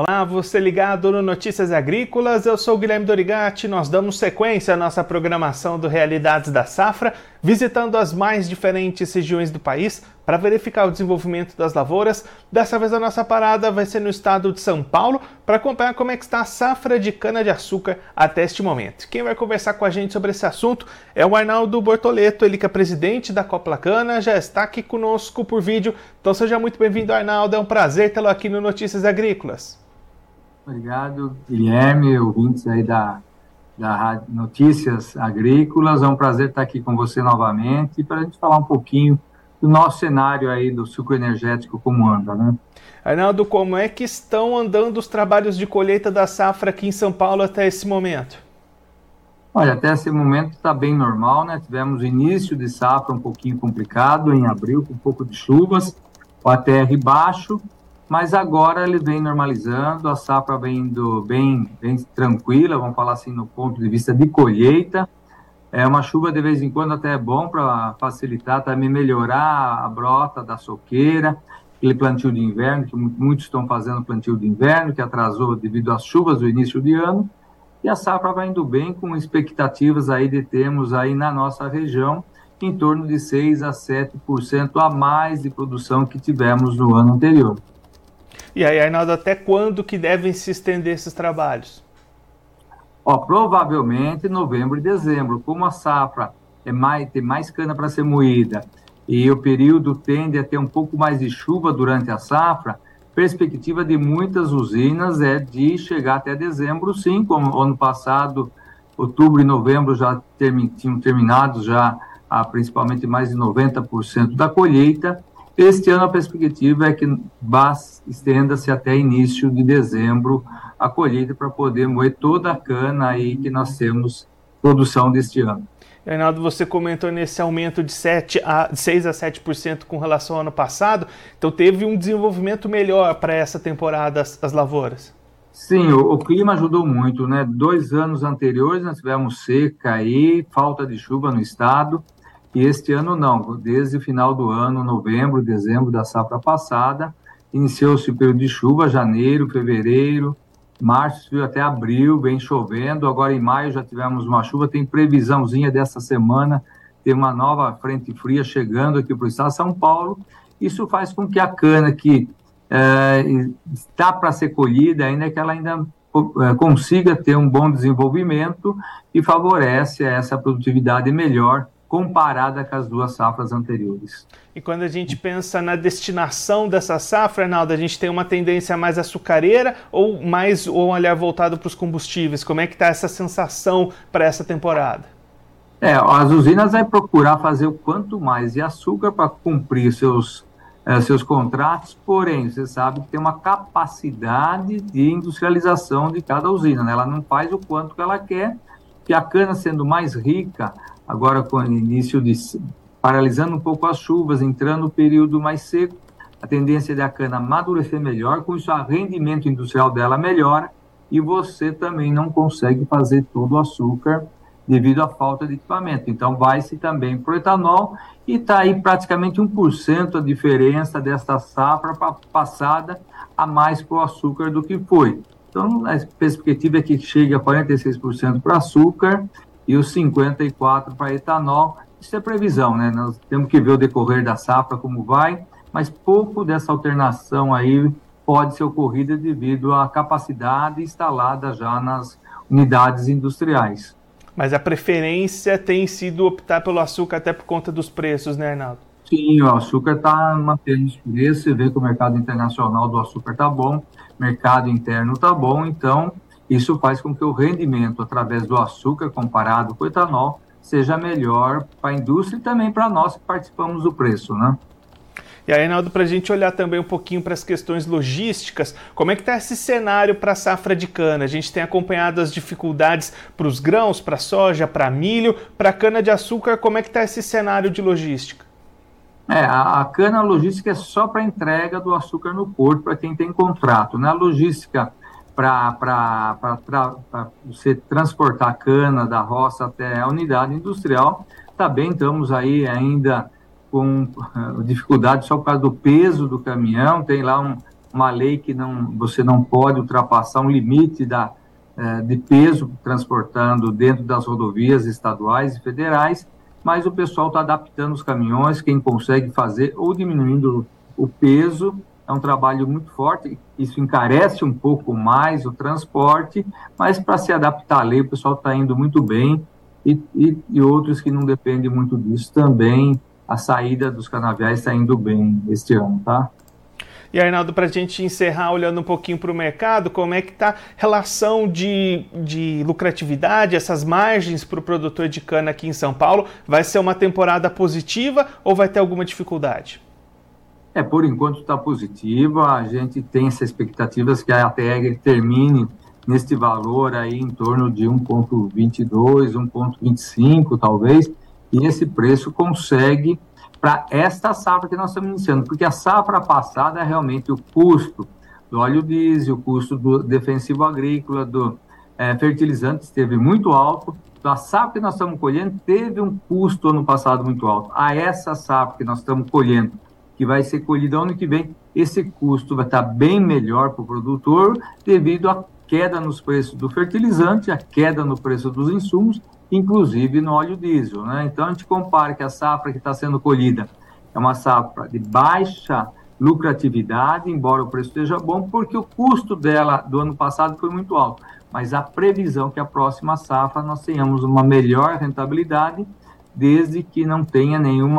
Olá, você ligado no Notícias Agrícolas, eu sou Guilherme Dorigati. Nós damos sequência à nossa programação do Realidades da Safra, visitando as mais diferentes regiões do país para verificar o desenvolvimento das lavouras. Dessa vez a nossa parada vai ser no estado de São Paulo para acompanhar como é que está a safra de cana-de-açúcar até este momento. Quem vai conversar com a gente sobre esse assunto é o Arnaldo Bortoleto, ele que é presidente da Copla Cana, já está aqui conosco por vídeo. Então seja muito bem-vindo, Arnaldo. É um prazer tê-lo aqui no Notícias Agrícolas. Obrigado, Guilherme, ouvintes aí da, da Notícias Agrícolas. É um prazer estar aqui com você novamente para a gente falar um pouquinho do nosso cenário aí do suco energético como anda, né? Arnaldo, como é que estão andando os trabalhos de colheita da safra aqui em São Paulo até esse momento? Olha, até esse momento está bem normal, né? Tivemos início de safra um pouquinho complicado em abril, com um pouco de chuvas, o ATR baixo, mas agora ele vem normalizando, a safra vem indo bem, bem tranquila, vamos falar assim, no ponto de vista de colheita. É uma chuva de vez em quando até é bom para facilitar, também melhorar a brota da soqueira, aquele plantio de inverno, que muitos estão fazendo plantio de inverno, que atrasou devido às chuvas do início de ano. E a safra vai indo bem, com expectativas aí de termos aí na nossa região em torno de 6 a 7% a mais de produção que tivemos no ano anterior. E aí, Arnaldo, até quando que devem se estender esses trabalhos? Ó, provavelmente novembro e dezembro. Como a safra é mais, tem mais cana para ser moída e o período tende a ter um pouco mais de chuva durante a safra, perspectiva de muitas usinas é de chegar até dezembro, sim, como ano passado, outubro e novembro já termi tinham terminado já a, principalmente mais de 90% da colheita, este ano a perspectiva é que estenda-se até início de dezembro a colheita para poder moer toda a cana aí que nós temos produção deste ano. Reinaldo, você comentou nesse aumento de 7 a, 6 a 7% com relação ao ano passado, então teve um desenvolvimento melhor para essa temporada as, as lavouras. Sim, o, o, clima ajudou muito, né? Dois anos anteriores nós tivemos seca aí, falta de chuva no estado, e este ano não, desde o final do ano, novembro, dezembro da safra passada, iniciou-se o período de chuva, janeiro, fevereiro, março até abril, vem chovendo. Agora em maio já tivemos uma chuva, tem previsãozinha dessa semana, tem uma nova frente fria chegando aqui para o estado de São Paulo. Isso faz com que a cana que é, está para ser colhida, ainda que ela ainda é, consiga ter um bom desenvolvimento e favorece essa produtividade melhor comparada com as duas safras anteriores. E quando a gente pensa na destinação dessa safra, Arnaldo, a gente tem uma tendência mais açucareira ou mais ou um olhar voltado para os combustíveis? Como é que está essa sensação para essa temporada? É, as usinas vão procurar fazer o quanto mais de açúcar para cumprir seus, é, seus contratos, porém, você sabe que tem uma capacidade de industrialização de cada usina, né? ela não faz o quanto que ela quer, que a cana sendo mais rica, agora com o início de paralisando um pouco as chuvas, entrando no período mais seco, a tendência da cana amadurecer melhor, com isso o rendimento industrial dela melhora e você também não consegue fazer todo o açúcar devido à falta de equipamento. Então vai-se também para o etanol e está aí praticamente 1% a diferença desta safra passada a mais para o açúcar do que foi. Então a perspectiva é que chegue a 46% para açúcar e os 54 para etanol. Isso é previsão, né? Nós temos que ver o decorrer da safra como vai, mas pouco dessa alternação aí pode ser ocorrida devido à capacidade instalada já nas unidades industriais. Mas a preferência tem sido optar pelo açúcar até por conta dos preços, né, Arnaldo? Sim, o açúcar está mantendo os preços, você vê que o mercado internacional do açúcar está bom, mercado interno está bom, então isso faz com que o rendimento através do açúcar comparado com o etanol seja melhor para a indústria e também para nós que participamos do preço, né? E aí, Reinaldo, para a gente olhar também um pouquinho para as questões logísticas, como é que está esse cenário para a safra de cana? A gente tem acompanhado as dificuldades para os grãos, para soja, para milho, para cana-de-açúcar, como é que está esse cenário de logística? É, a, a cana logística é só para entrega do açúcar no porto, para quem tem contrato. Né? A logística para você transportar a cana da roça até a unidade industrial. Também estamos aí ainda com dificuldade só por causa do peso do caminhão, tem lá um, uma lei que não, você não pode ultrapassar um limite da, é, de peso transportando dentro das rodovias estaduais e federais, mas o pessoal está adaptando os caminhões, quem consegue fazer, ou diminuindo o peso, é um trabalho muito forte, isso encarece um pouco mais o transporte, mas para se adaptar à lei, o pessoal está indo muito bem, e, e, e, outros que não dependem muito disso também, a saída dos canaviais está indo bem este ano, tá? E Arnaldo, para a gente encerrar olhando um pouquinho para o mercado, como é que está a relação de, de lucratividade, essas margens para o produtor de cana aqui em São Paulo? Vai ser uma temporada positiva ou vai ter alguma dificuldade? É, por enquanto está positiva, a gente tem essas expectativas que a ATEG termine neste valor aí em torno de 1,22, 1,25 talvez, e esse preço consegue para esta safra que nós estamos iniciando, porque a safra passada realmente o custo do óleo diesel, o custo do defensivo agrícola, do é, fertilizante esteve muito alto. Então, a safra que nós estamos colhendo teve um custo ano passado muito alto. A essa safra que nós estamos colhendo, que vai ser colhida ano que vem, esse custo vai estar bem melhor para o produtor devido à queda nos preços do fertilizante, a queda no preço dos insumos inclusive no óleo diesel. Né? Então, a gente compara que a safra que está sendo colhida é uma safra de baixa lucratividade, embora o preço esteja bom, porque o custo dela do ano passado foi muito alto. Mas a previsão que a próxima safra nós tenhamos uma melhor rentabilidade, desde que não tenha nenhum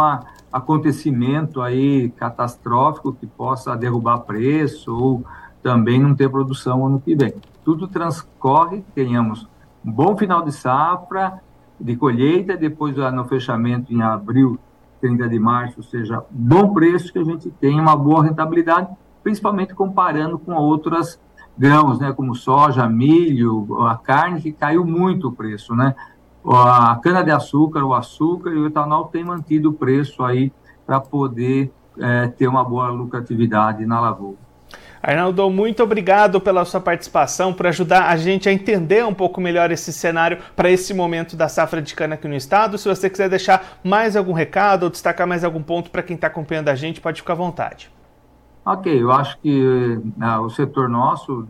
acontecimento aí catastrófico que possa derrubar preço ou também não ter produção ano que vem. Tudo transcorre, tenhamos um bom final de safra, de colheita, depois no fechamento em abril, 30 de março, ou seja, bom preço que a gente tem uma boa rentabilidade, principalmente comparando com outras grãos, né, como soja, milho, a carne que caiu muito o preço, né? A cana de açúcar, o açúcar e o etanol tem mantido o preço aí para poder é, ter uma boa lucratividade na lavoura. Arnaldo, muito obrigado pela sua participação, por ajudar a gente a entender um pouco melhor esse cenário para esse momento da safra de cana aqui no estado. Se você quiser deixar mais algum recado ou destacar mais algum ponto para quem está acompanhando a gente, pode ficar à vontade. Ok, eu acho que ah, o setor nosso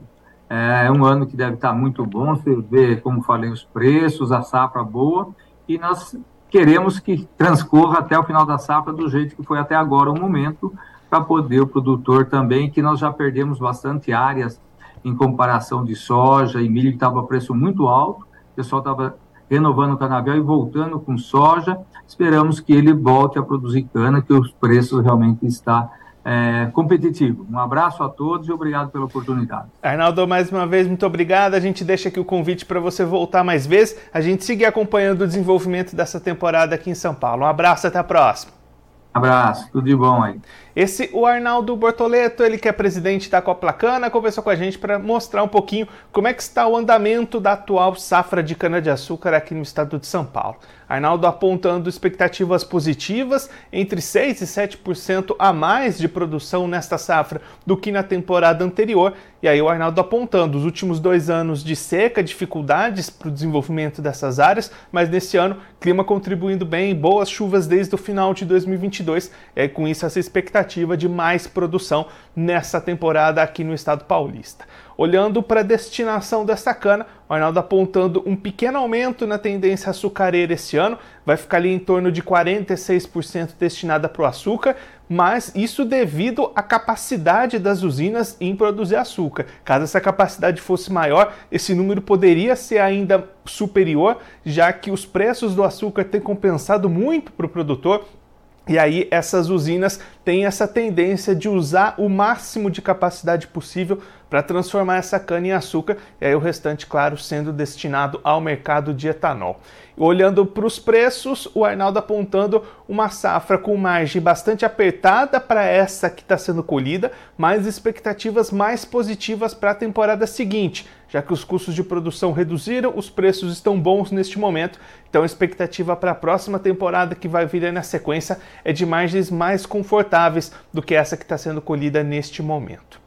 é, é um ano que deve estar muito bom. Você vê, como falei, os preços, a safra boa, e nós queremos que transcorra até o final da safra do jeito que foi até agora o momento, para poder o produtor também, que nós já perdemos bastante áreas em comparação de soja e milho, que estava a preço muito alto, o pessoal estava renovando o canavial e voltando com soja, esperamos que ele volte a produzir cana, que os preços realmente está é, competitivo. Um abraço a todos e obrigado pela oportunidade. Arnaldo, mais uma vez, muito obrigado. A gente deixa aqui o convite para você voltar mais vezes, a gente seguir acompanhando o desenvolvimento dessa temporada aqui em São Paulo. Um abraço, até a próxima. Abraço, tudo de bom aí. Esse, o Arnaldo Bortoleto, ele que é presidente da Coplacana, conversou com a gente para mostrar um pouquinho como é que está o andamento da atual safra de cana-de-açúcar aqui no estado de São Paulo. Arnaldo apontando expectativas positivas, entre 6% e 7% a mais de produção nesta safra do que na temporada anterior. E aí o Arnaldo apontando os últimos dois anos de seca, dificuldades para o desenvolvimento dessas áreas, mas nesse ano clima contribuindo bem, boas chuvas desde o final de 2022. E aí com isso essa expectativa de mais produção nessa temporada aqui no estado paulista. Olhando para a destinação dessa cana, o Arnaldo apontando um pequeno aumento na tendência açucareira esse ano, vai ficar ali em torno de 46% destinada para o açúcar, mas isso devido à capacidade das usinas em produzir açúcar. Caso essa capacidade fosse maior, esse número poderia ser ainda superior, já que os preços do açúcar têm compensado muito para o produtor e aí essas usinas têm essa tendência de usar o máximo de capacidade possível para transformar essa cana em açúcar, e aí o restante, claro, sendo destinado ao mercado de etanol. Olhando para os preços, o Arnaldo apontando uma safra com margem bastante apertada para essa que está sendo colhida, mas expectativas mais positivas para a temporada seguinte, já que os custos de produção reduziram, os preços estão bons neste momento, então a expectativa para a próxima temporada que vai vir na sequência é de margens mais confortáveis do que essa que está sendo colhida neste momento.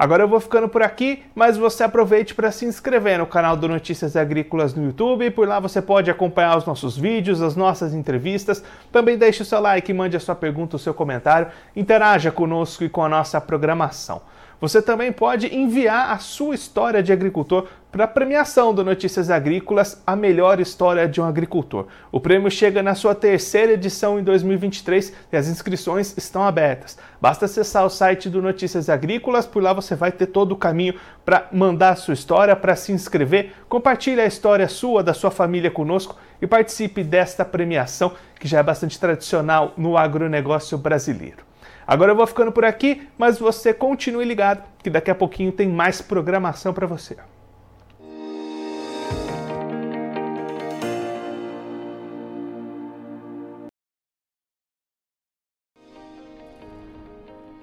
Agora eu vou ficando por aqui, mas você aproveite para se inscrever no canal do Notícias Agrícolas no YouTube. Por lá você pode acompanhar os nossos vídeos, as nossas entrevistas. Também deixe o seu like, mande a sua pergunta, o seu comentário. Interaja conosco e com a nossa programação. Você também pode enviar a sua história de agricultor para a premiação do Notícias Agrícolas A Melhor História de um Agricultor. O prêmio chega na sua terceira edição em 2023 e as inscrições estão abertas. Basta acessar o site do Notícias Agrícolas, por lá você vai ter todo o caminho para mandar a sua história, para se inscrever. Compartilhe a história sua, da sua família conosco e participe desta premiação que já é bastante tradicional no agronegócio brasileiro. Agora eu vou ficando por aqui, mas você continue ligado que daqui a pouquinho tem mais programação para você.